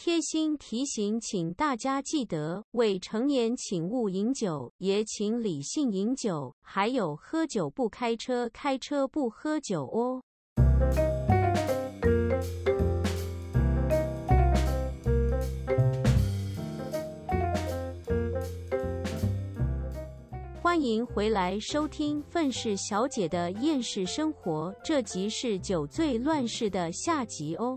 贴心提醒，请大家记得未成年请勿饮酒，也请理性饮酒。还有，喝酒不开车，开车不喝酒哦。欢迎回来收听《愤世小姐的厌世生活》，这集是酒醉乱世的下集哦。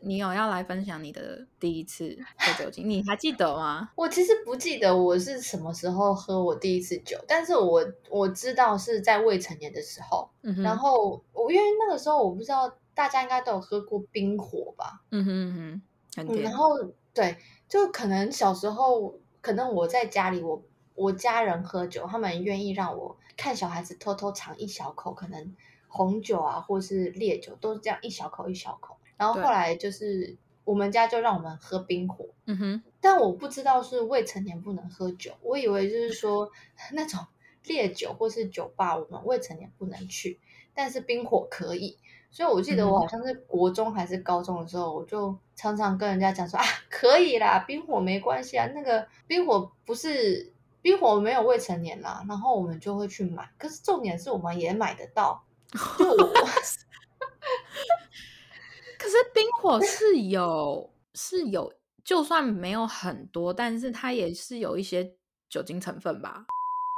你有要来分享你的第一次喝酒精，你还记得吗？我其实不记得我是什么时候喝我第一次酒，但是我我知道是在未成年的时候。嗯然后我因为那个时候我不知道大家应该都有喝过冰火吧，嗯哼嗯哼，很嗯，然。后对，就可能小时候，可能我在家里，我我家人喝酒，他们愿意让我看小孩子偷偷尝一小口，可能红酒啊，或是烈酒，都是这样一小口一小口。然后对后来就是我们家就让我们喝冰火，嗯哼，但我不知道是未成年不能喝酒，我以为就是说那种烈酒或是酒吧，我们未成年不能去，但是冰火可以。所以我记得我嗯好像是国中还是高中的时候，我就常常跟人家讲说啊，可以啦，冰火没关系啊，那个冰火不是冰火没有未成年啦，然后我们就会去买。可是重点是我们也买得到，就我可 是冰火是有是有，就算没有很多，但是它也是有一些酒精成分吧？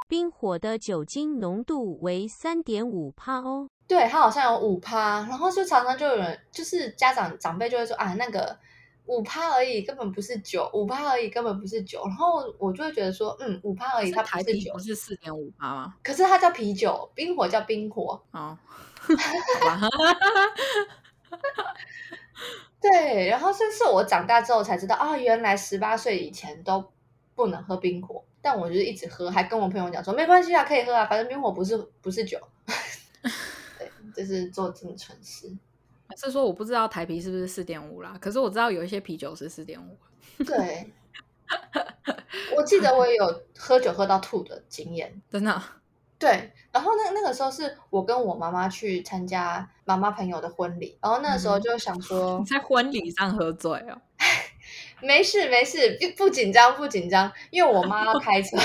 冰火的酒精浓度为三点五帕哦。对它好像有五趴，然后就常常就有人，就是家长长辈就会说啊，那个五趴而已，根本不是酒，五趴而已，根本不是酒。然后我就会觉得说，嗯，五趴而已，它不是酒不，是四点五帕吗？可是它叫啤酒，冰火叫冰火。哦，好吧，对，然后甚至我长大之后才知道啊，原来十八岁以前都不能喝冰火，但我就是一直喝，还跟我朋友讲说没关系啊，可以喝啊，反正冰火不是不是酒。对，就是做这么蠢事。是说我不知道台啤是不是四点五啦，可是我知道有一些啤酒是四点五。对，我记得我也有喝酒喝到吐的经验。真的，对，然后那那个时候是我跟我妈妈去参加妈妈朋友的婚礼，然后那个时候嗯。就想说，你在婚礼上喝醉哦？没事没事，不不紧张不紧张，因为我妈要开车，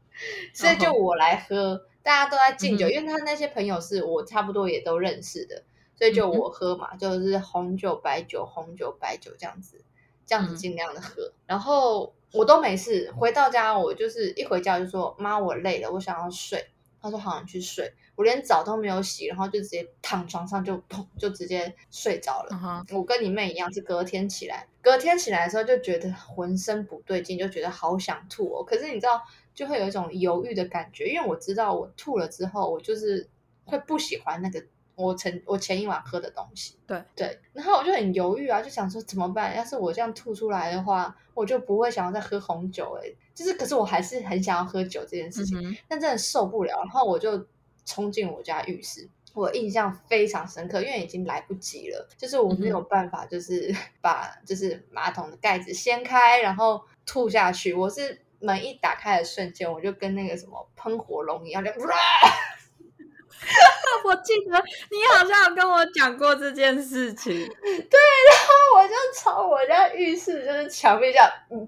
所以就我来喝，大家都在敬酒，嗯因为他那些朋友是我差不多也都认识的，所以就我喝嘛，就是红酒白酒红酒白酒这样子，这样子嗯。尽量的喝，然后我都没事，回到家我就是一回家就说妈我累了，我想要睡，她说好你去睡，我连澡都没有洗，然后就直接躺床上就砰就直接睡着了。我跟你妹一样，是隔天起来，隔天起来的时候就觉得浑身不对劲，就觉得好想吐哦。可是你知道，就会有一种犹豫的感觉，因为我知道我吐了之后，我就是会不喜欢那个我前我前一晚喝的东西。对对，然后我就很犹豫啊，就想说怎么办？要是我这样吐出来的话，我就不会想要再喝红酒哎、就是可是我还是很想要喝酒这件事情。嗯，但真的受不了，然后我就冲进我家浴室。我印象非常深刻，因为已经来不及了，就是我没有办法，就是把就是马桶的盖子掀开，然后吐下去。我是门一打开的瞬间，我就跟那个什么喷火龙一样，就 我记得你好像有跟我讲过这件事情。对，然后我就朝我家浴室就是墙壁这样嗯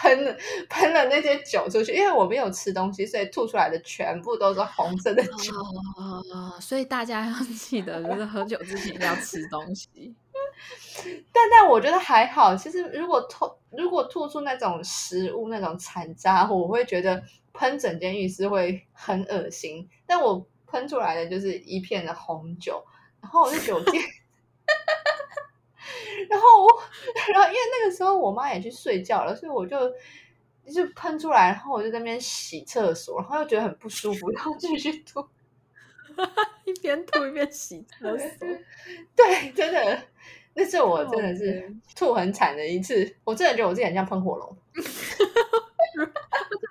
喷了喷了那些酒出去，因为我没有吃东西，所以吐出来的全部都是红色的酒。哦，所以大家要记得，就是喝酒之前要吃东西。但但我觉得还好，其实如果吐如果吐出那种食物那种残渣，我会觉得喷整间浴室会很恶心。但我喷出来的就是一片的红酒，然后我就酒店，然后我 然后因为那个时候我妈也去睡觉了，所以我就就喷出来，然后我就在那边洗厕所，然后又觉得很不舒服，然后继续吐。一边吐一边洗厕所。对，真的，那是我真的是哦吐很惨的一次。我真的觉得我自己很像喷火龙。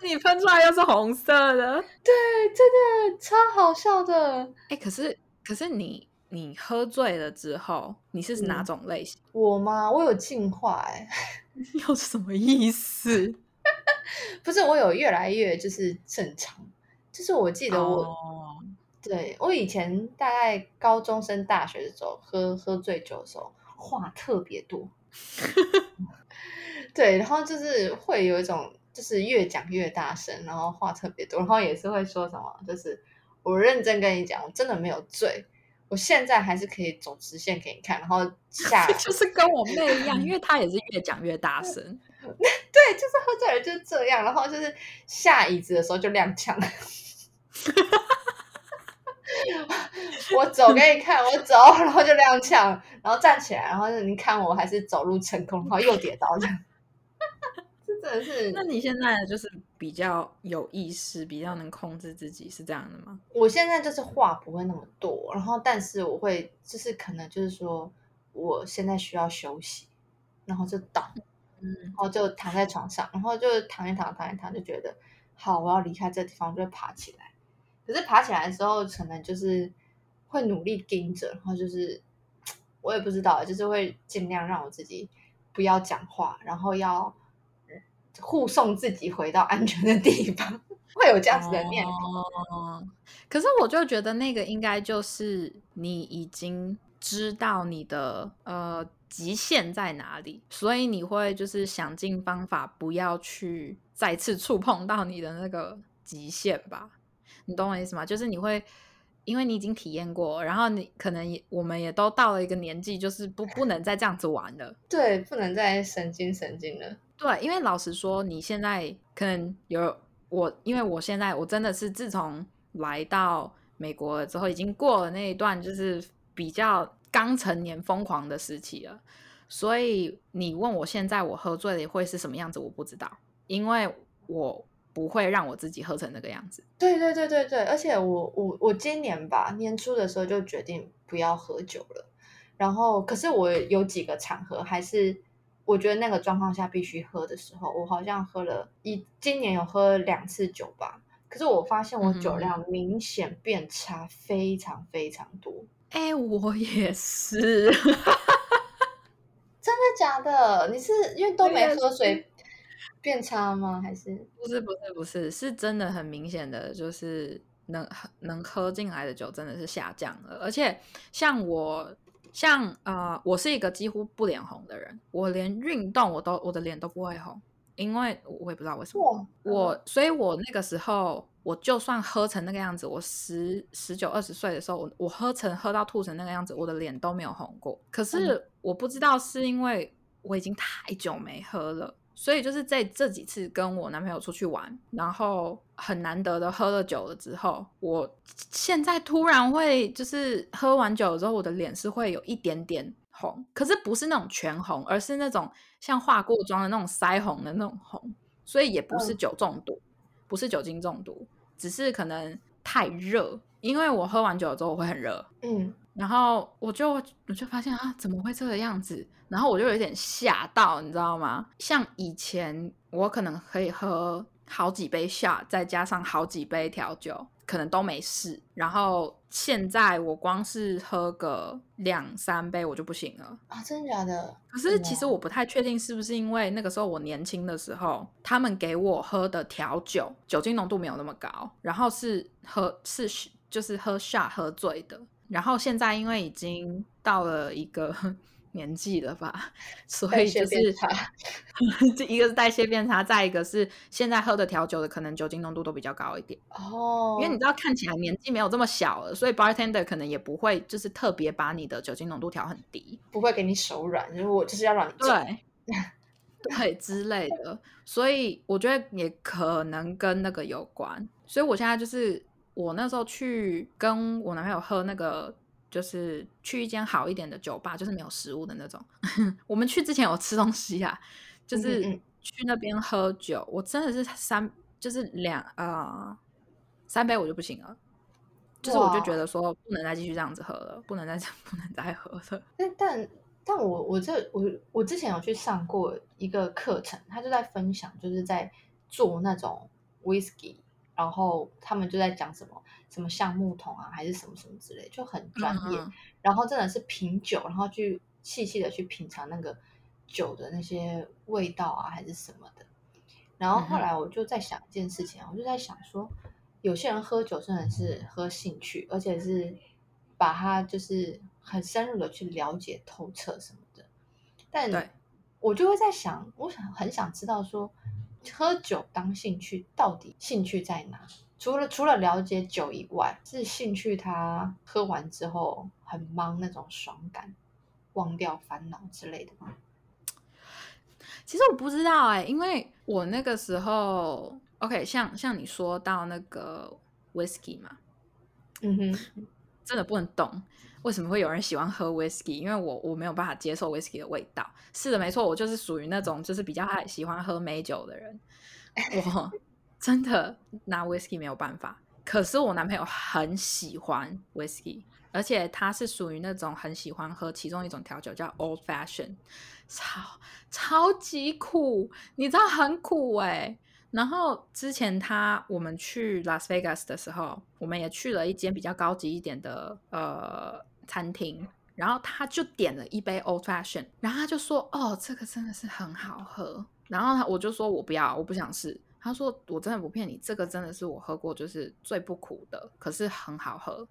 你喷出来又是红色的。对，真的超好笑的。哎、可是可是你你喝醉了之后，你是哪嗯种类型？我吗？我有进化哎、又是什么意思？不是我有越来越就是正常。就是我记得我、哦对我以前大概高中升大学的时候，喝喝醉酒的时候话特别多，对，然后就是会有一种，就是越讲越大声，然后话特别多，然后也是会说什么，就是我认真跟你讲，我真的没有醉，我现在还是可以走直线给你看，然后 下就是跟我妹一样，因为她也是越讲越大 声。对，就是喝醉了就是这样，然后就是下椅子的时候就踉跄。我走给你看，我走，然后就踉跄，然后站起来，然后你看我还是走路成功，然后又跌倒，这样，这真的是。那你现在就是比较有意识，比较能控制自己，是这样的吗？我现在就是话不会那么多，然后但是我会就是可能就是说我现在需要休息，然后就倒，嗯，然后就躺在床上，然后就躺一躺，躺一躺，就觉得好，我要离开这地方，就会爬起来。可是爬起来的时候，可能就是会努力盯着，然后就是 我也不知道，就是会尽量让我自己不要讲话，然后要护送自己回到安全的地方，会有这样子的念头。可是我就觉得那个应该就是你已经知道你的呃极限在哪里，所以你会就是想尽方法不要去再次触碰到你的那个极限吧。你懂我意思吗？就是你会，因为你已经体验过，然后你可能也，我们也都到了一个年纪，就是不不能再这样子玩了。对，不能再神经神经了。对，因为老实说，你现在可能有我，因为我现在我真的是自从来到美国了之后，已经过了那一段就是比较刚成年疯狂的时期了。所以你问我现在我喝醉了会是什么样子，我不知道，因为我。不会让我自己喝成那个样子。对对对对对，而且我我我今年吧年初的时候就决定不要喝酒了。然后，可是我有几个场合还是我觉得那个状况下必须喝的时候，我好像喝了一今年有喝两次酒吧。可是我发现我酒量明显变差，非常非常多。哎，我也是，真的假的？你是因为都没喝水？变差吗？还是不是？不是，不是，是真的很明显的，就是能能喝进来的酒真的是下降了。而且像我，像呃，我是一个几乎不脸红的人，我连运动我都我的脸都不会红，因为我也不知道为什么。我，所以我那个时候，我就算喝成那个样子，我十十九二十岁的时候，我我喝成喝到吐成那个样子，我的脸都没有红过。可是我不知道是因为我已经太久没喝了。所以就是在这几次跟我男朋友出去玩，然后很难得的喝了酒了之后，我现在突然会就是喝完酒之后，我的脸是会有一点点红，可是不是那种全红，而是那种像化过妆的那种腮红的那种红，所以也不是酒中毒，不是酒精中毒，只是可能太热，因为我喝完酒之后我会很热，嗯。然后我就我就发现啊，怎么会这个样子？然后我就有点吓到，你知道吗？像以前我可能可以喝好几杯下，再加上好几杯调酒，可能都没事。然后现在我光是喝个两三杯我就不行了啊！真的假的？可是其实我不太确定是不是因为那个时候我年轻的时候，他们给我喝的调酒酒精浓度没有那么高，然后是喝是就是喝下喝醉的。然后现在因为已经到了一个 年纪了吧，所以就是这 一个是代谢变差，再一个是现在喝的调酒的可能酒精浓度都比较高一点哦。因为你知道看起来年纪没有这么小了，所以 bartender 可能也不会就是特别把你的酒精浓度调很低，不会给你手软，如果就是要让你对 对之类的。所以我觉得也可能跟那个有关。所以我现在就是。我那时候去跟我男朋友喝那个，就是去一间好一点的酒吧，就是没有食物的那种。我们去之前有吃东西啊，就是去那边喝酒。我真的是三，就是两呃三杯我就不行了，就是我就觉得说不能再继续这样子喝了，不能再 不能再喝了。但但但我我这我我之前有去上过一个课程，他就在分享，就是在做那种 whisky。然后他们就在讲什么什么橡木桶啊，还是什么什么之类，就很专业。然后真的是品酒，然后去细细的去品尝那个酒的那些味道啊，还是什么的。然后后来我就在想一件事情，我就在想说，有些人喝酒真的是喝兴趣，而且是把它就是很深入的去了解透彻什么的。但我就会在想，我想很想知道说，喝酒当兴趣到底兴趣在哪？除了除了了解酒以外，是兴趣他喝完之后很忙那种爽感，忘掉烦恼之类的吗？其实我不知道哎、因为我那个时候，OK，像像你说到那个 whisky 嘛，嗯哼，真的不能懂为什么会有人喜欢喝 whisky，因为我我没有办法接受 whisky 的味道。是的，没错，我就是属于那种就是比较爱喜欢喝美酒的人，我真的拿 whisky 没有办法。可是我男朋友很喜欢 whisky，而且他是属于那种很喜欢喝其中一种调酒叫 old fashion，超超级苦，你知道很苦哎、然后之前他我们去 Las Vegas 的时候，我们也去了一间比较高级一点的呃餐厅，然后他就点了一杯 Old Fashion，然后他就说：“哦，这个真的是很好喝。”然后他我就说：“我不要，我不想试。”他说：“我真的不骗你，这个真的是我喝过就是最不苦的，可是很好喝。”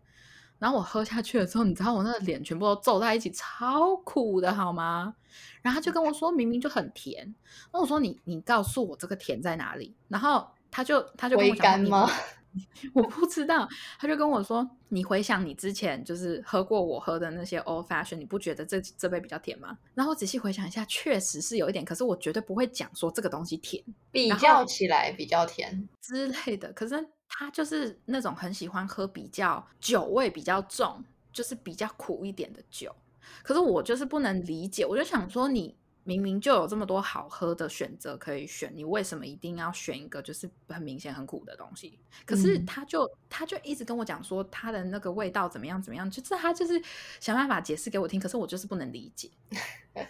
然后我喝下去了之后，你知道我那个脸全部都皱在一起，超苦的好吗？然后他就跟我说，明明就很甜。那我说你你告诉我这个甜在哪里？然后他就他就跟我回讲说你甘吗？我不知道，他就跟我说，你回想你之前就是喝过我喝的那些 old fashion，你不觉得这这杯比较甜吗？然后我仔细回想一下，确实是有一点，可是我绝对不会讲说这个东西甜比较起来比较甜，之类的。可是他就是那种很喜欢喝比较酒味比较重，就是比较苦一点的酒。可是我就是不能理解，我就想说你。明明就有这么多好喝的选择可以选，你为什么一定要选一个就是很明显很苦的东西？可是嗯他就、他就一直跟我讲说他的那个味道怎么样怎么样，就是他就是想办法解释给我听，可是我就是不能理解。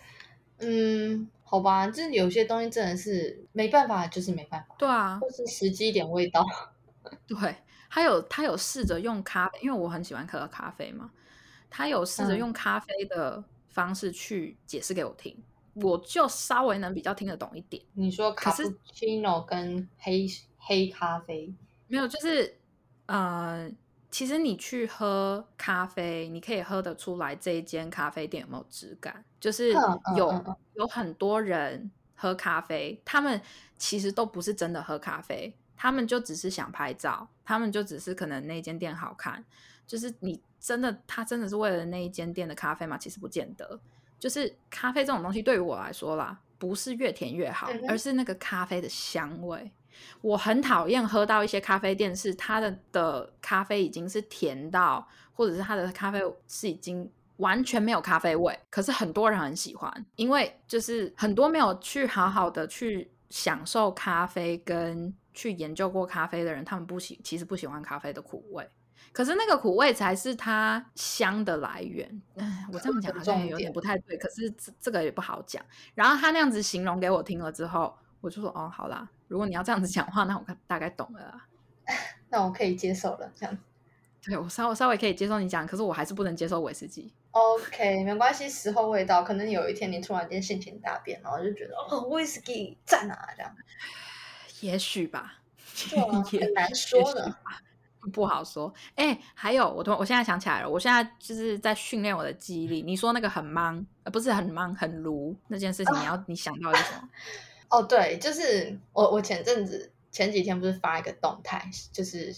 嗯，好吧，就是有些东西真的是没办法，就是没办法，对啊，或是时机点味道。对，他有他有试着用咖啡，因为我很喜欢喝咖啡嘛，他有试着嗯。用咖啡的方式去解释给我听，我就稍微能比较听得懂一点。你说卡布奇诺跟黑黑咖啡，没有，就是呃，其实你去喝咖啡，你可以喝得出来这一间咖啡店有没有质感，就是有、嗯嗯。有很多人喝咖啡，他们其实都不是真的喝咖啡，他们就只是想拍照，他们就只是可能那间店好看，就是你真的他真的是为了那一间店的咖啡吗？其实不见得，就是咖啡这种东西对于我来说啦，不是越甜越好，而是那个咖啡的香味。我很讨厌喝到一些咖啡店是它的的咖啡已经是甜到，或者是它的咖啡是已经完全没有咖啡味，可是很多人很喜欢，因为就是很多没有去好好的去享受咖啡跟去研究过咖啡的人，他们不喜其实不喜欢咖啡的苦味。可是那个苦味才是它香的来源。嗯，我这样讲好像有点不太对，可是这这个也不好讲。然后他那样子形容给我听了之后，我就说哦，好啦，如果你要这样子讲话，那我大概懂了啦。那我可以接受了。这样 对我稍微稍微可以接受你讲，可是我还是不能接受威士忌。OK，没关系，时候未到，可能有一天你突然间性情大变，然后就觉得哦，威士忌赞啊，这样，也许吧，很难说呢。不好说。哎、还有，我突我现在想起来了，我现在就是在训练我的记忆力。你说那个很忙，呃，不是很忙，很炉那件事情，你要你想到的是什么？哦，对，就是我我前阵子前几天不是发一个动态，就是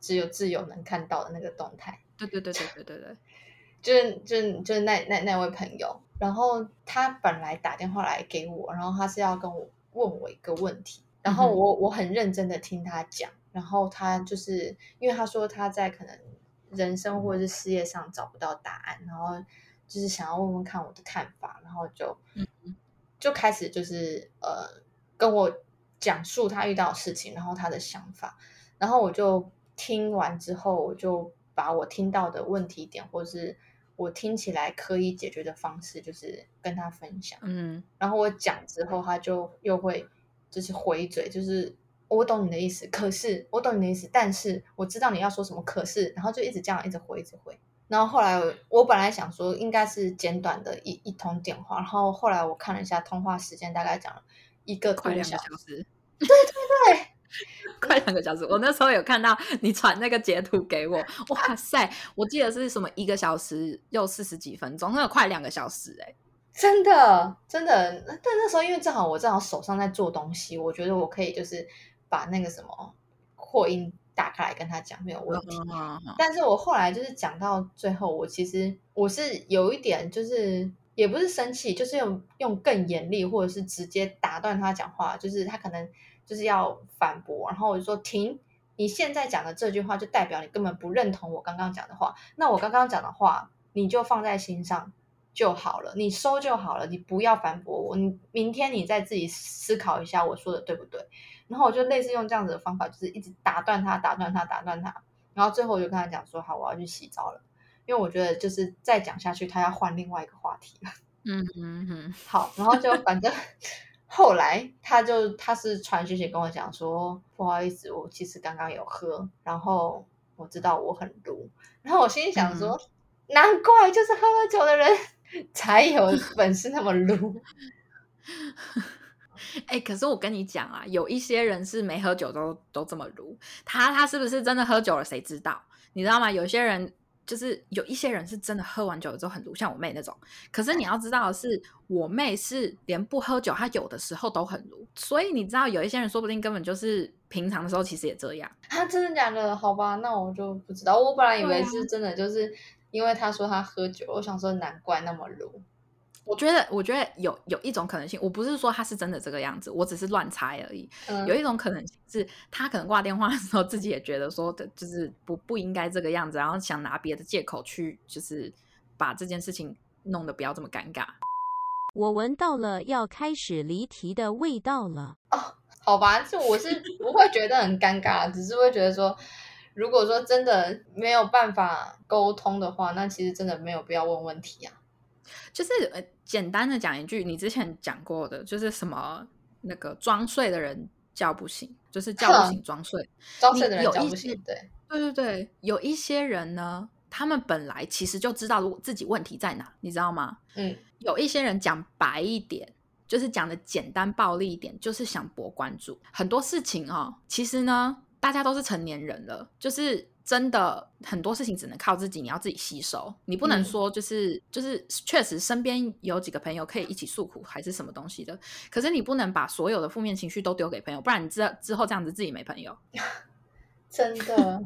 只有自由能看到的那个动态，对对对对对对对，就是就是就是那那那位朋友，然后他本来打电话来给我，然后他是要跟我问我一个问题，然后我我很认真的听他讲，然后他就是因为他说他在可能人生或者是事业上找不到答案，然后就是想要问问看我的看法，然后就嗯就开始就是呃跟我讲述他遇到的事情，然后他的想法，然后我就听完之后，我就把我听到的问题点，或是我听起来可以解决的方式，就是跟他分享。嗯。然后我讲之后，他就又会就是回嘴，就是我懂你的意思，可是我懂你的意思，但是我知道你要说什么，可是，然后就一直这样一直回，一直回。然后后来我我本来想说应该是简短的一一通电话，然后后来我看了一下通话时间，大概讲了一个多快两个小时。小时。对对对，快两个小时。我那时候有看到你传那个截图给我，哇塞！我记得是什么一个小时又四十几分钟，那有快两个小时哎、真的真的，但那时候因为正好我正好手上在做东西，我觉得我可以就是把那个什么扩音打开来跟他讲没有问题。但是我后来就是讲到最后，我其实我是有一点就是也不是生气，就是用用更严厉或者是直接打断他讲话，就是他可能就是要反驳，然后我就说停。你现在讲的这句话，就代表你根本不认同我刚刚讲的话。那我刚刚讲的话，你就放在心上就好了，你收就好了，你不要反驳我。你明天你再自己思考一下我说的对不对。然后我就类似用这样子的方法，就是一直打断他，打断他，打断他。然后最后我就跟他讲说：“好，我要去洗澡了，因为我觉得就是再讲下去，他要换另外一个话题了。”嗯嗯嗯。好，然后就反正。后来他就他是传讯息跟我讲说，不好意思，我其实刚刚有喝，然后我知道我很撸，然后我心里想说，难怪就是喝了酒的人才有本事那么撸。哎，可是我跟你讲啊，有一些人是没喝酒都都这么撸，他他是不是真的喝酒了？谁知道？你知道吗？有些人。就是有一些人是真的喝完酒之后很撸，像我妹那种。可是你要知道的是，我妹是连不喝酒，她有的时候都很撸。所以你知道，有一些人说不定根本就是平常的时候其实也这样。他真的假的？好吧，那我就不知道。我本来以为是真的，就是因为他说他喝酒，我想说难怪那么鲁。我觉得，我觉得有有一种可能性，我不是说他是真的这个样子，我只是乱猜而已。有一种可能性是他可能挂电话的时候自己也觉得说的，就是不不应该这个样子，然后想拿别的借口去，就是把这件事情弄得不要这么尴尬。我闻到了要开始离题的味道了。哦，好吧，就我是不会觉得很尴尬，只是会觉得说，如果说真的没有办法沟通的话，那其实真的没有必要问问题啊。就是呃，简单的讲一句，你之前讲过的，就是什么那个装睡的人叫不醒，就是叫不醒装睡，装睡的人叫不醒。对，对对对，有一些人呢，他们本来其实就知道自己问题在哪，你知道吗？嗯，有一些人讲白一点，就是讲的简单暴力一点，就是想博关注。很多事情哦，其实呢，大家都是成年人了，就是。真的很多事情只能靠自己，你要自己吸收，你不能说就是就是确实身边有几个朋友可以一起诉苦还是什么东西的，可是你不能把所有的负面情绪都丢给朋友，不然你之之后这样子自己没朋友。真的，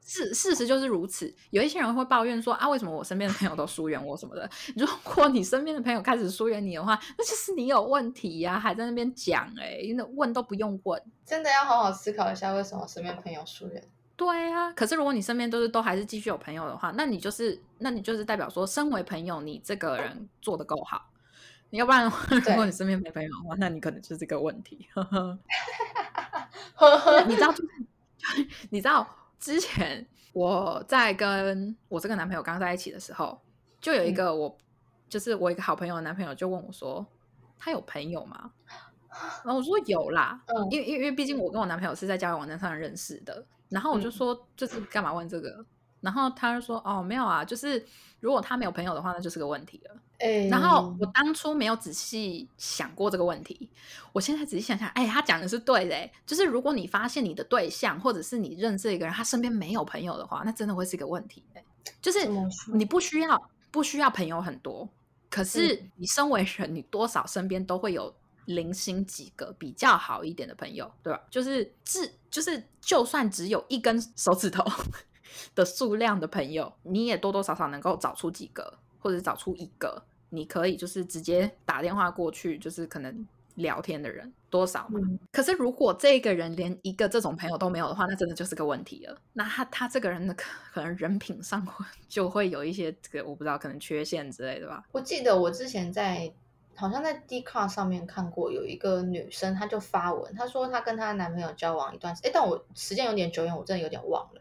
事事实就是如此。有一些人会抱怨说啊，为什么我身边的朋友都疏远我什么的？如果你身边的朋友开始疏远你的话，那就是你有问题呀，还在那边讲哎，因为问都不用问，真的要好好思考一下，为什么身边朋友疏远。对啊，可是如果你身边都是都还是继续有朋友的话，那你就是那你就是代表说，身为朋友，你这个人做的够好。你要不然，如果你身边没朋友的话，那你可能就是这个问题。呵呵你知道，你知道之前我在跟我这个男朋友刚在一起的时候，就有一个我就是我一个好朋友的男朋友就问我说，他有朋友吗？然后我说有啦，因为因为因为毕竟我跟我男朋友是在交友网站上认识的。然后我就说，就是干嘛问这个？然后他就说，哦，没有啊，就是如果他没有朋友的话，那就是个问题了。哎，然后我当初没有仔细想过这个问题，我现在仔细想想，哎，他讲的是对的。就是如果你发现你的对象或者是你认识一个人，他身边没有朋友的话，那真的会是一个问题。就是你不需要不需要朋友很多，可是你身为人，你多少身边都会有。零星几个比较好一点的朋友，对吧？就是至就是，就算只有一根手指头的数量的朋友，你也多多少少能够找出几个，或者找出一个，你可以就是直接打电话过去，就是可能聊天的人多少嘛。可是如果这个人连一个这种朋友都没有的话，那真的就是个问题了。那他他这个人的可能人品上 就会有一些这个我不知道可能缺陷之类的吧。我记得我之前在。好像在 d c a r 上面看过有一个女生，她就发文，她说她跟她男朋友交往一段时，哎，但我时间有点久远，我真的有点忘了。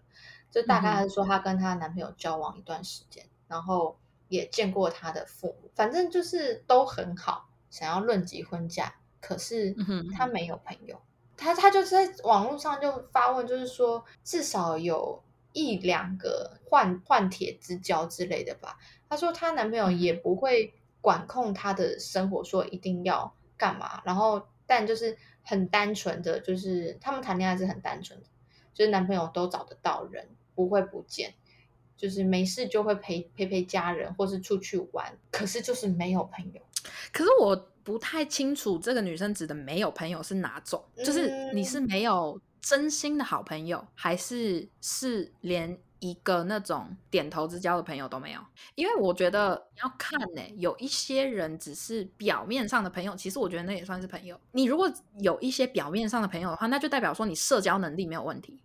就大概是说她跟她男朋友交往一段时间，然后也见过她的父母，反正就是都很好，想要论及婚嫁，可是她没有朋友，她她就在网络上就发问，就是说至少有一两个换换铁之交之类的吧。她说她男朋友也不会。管控她的生活，说一定要干嘛，然后但就是很单纯的，就是他们谈恋爱是很单纯的，就是男朋友都找得到人，不会不见，就是没事就会陪陪陪家人，或是出去玩，可是就是没有朋友。可是我不太清楚这个女生指的没有朋友是哪种，就是你是嗯没有真心的好朋友，还是是连一个那种点头之交的朋友都没有？因为我觉得你要看呢、有一些人只是表面上的朋友，其实我觉得那也算是朋友。你如果有一些表面上的朋友的话，那就代表说你社交能力没有问题。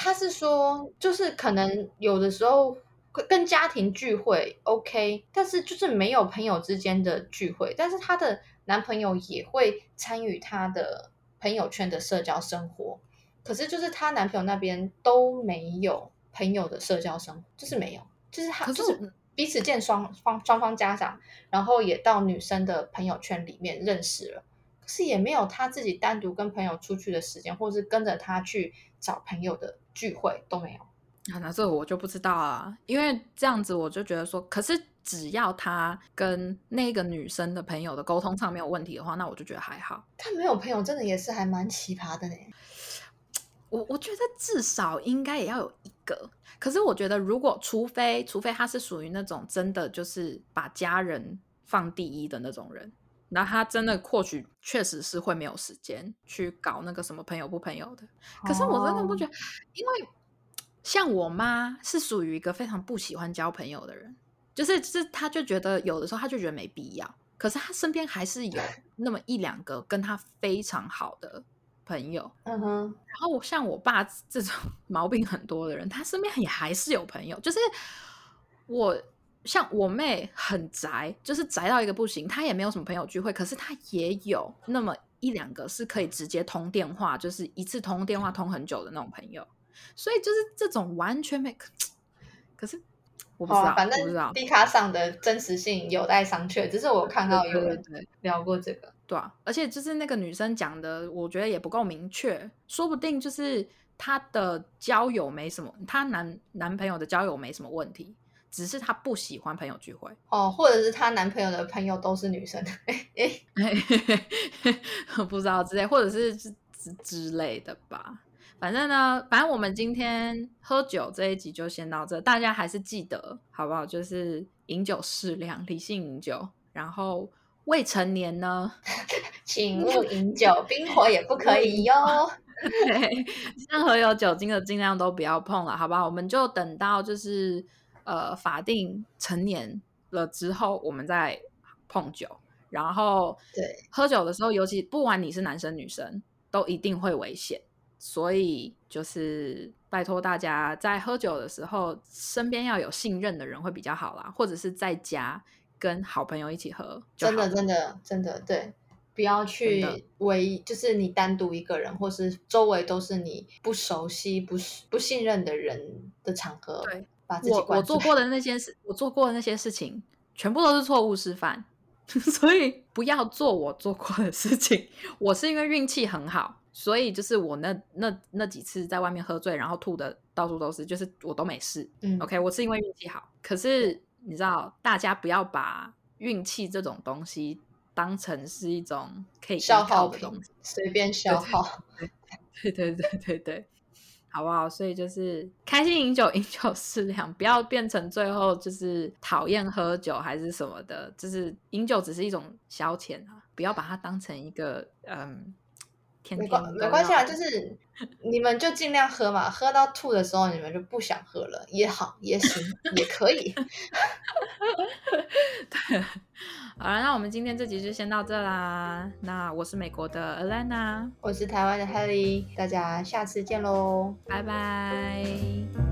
他是说，就是可能有的时候会跟家庭聚会 OK，但是就是没有朋友之间的聚会，但是她的男朋友也会参与她的朋友圈的社交生活，可是就是她男朋友那边都没有朋友的社交生活，就是没有，就是他是就是彼此见双方双方家长，然后也到女生的朋友圈里面认识了。可是也没有他自己单独跟朋友出去的时间，或是跟着他去找朋友的聚会都没有。啊，那这我就不知道啊，因为这样子我就觉得说，可是只要他跟那个女生的朋友的沟通上没有问题的话，那我就觉得还好。他没有朋友，真的也是还蛮奇葩的呢。我我觉得至少应该也要有一个。可是我觉得，如果除非除非他是属于那种真的就是把家人放第一的那种人，那他真的或许确实是会没有时间去搞那个什么朋友不朋友的。可是我真的不觉得，得，因为像我妈是属于一个非常不喜欢交朋友的人，就是就是她就觉得有的时候她就觉得没必要，可是她身边还是有 那么一两个跟她非常好的朋友。嗯哼，然后像我爸这种 毛病很多的人，他身边也还是有朋友。就是我像我妹很宅，就是宅到一个不行，她也没有什么朋友聚会，可是她也有那么一两个是可以直接通电话，就是一次通电话通很久的那种朋友。所以就是这种完全没，可是我不知道，反正不知道正。D 卡上的真实性有待商榷。只是我看到有人聊过这个，对啊，而且就是那个女生讲的，我觉得也不够明确，说不定就是她的交友没什么，她男男朋友的交友没什么问题，只是她不喜欢朋友聚会，哦，或者是她男朋友的朋友都是女生，哎 不知道之类，或者是之之之类的吧。反正呢，反正我们今天喝酒这一集就先到这，大家还是记得好不好？就是饮酒适量，理性饮酒，然后未成年呢，请勿饮酒，冰火也不可以哟。对，任何有酒精的尽量都不要碰了，好不好？我们就等到就是呃法定成年了之后，我们再碰酒。然后对，喝酒的时候，尤其不管你是男生女生，都一定会危险。所以就是拜托大家在喝酒的时候，身边要有信任的人会比较好啦，或者是在家跟好朋友一起喝。真的真的真的对。不要去唯就是你单独一个人，或是周围都是你不熟悉、不不信任的人的场合，对，把自己我。我做过的那些事，我做过的那些事情，全部都是错误示范，所以不要做我做过的事情。我是因为运气很好，所以就是我那那那几次在外面喝醉，然后吐的到处都是，就是我都没事。嗯 OK，我是因为运气好，可是你知道，大家不要把运气这种东西当成是一种可以消耗的东西。，随便消耗。对对对对对，好不好？所以就是开心饮酒，饮酒适量，不要变成最后就是讨厌喝酒还是什么的。就是饮酒只是一种消遣啊，不要把它当成一个嗯，天没关没关系啊，就 是你们就尽量喝嘛，喝到吐的时候你们就不想喝了，也好，也行，也可以。对。好了，那我们今天这集就先到这啦。那我是美国的 Alana，我是台湾的 Helly，大家下次见喽。拜拜。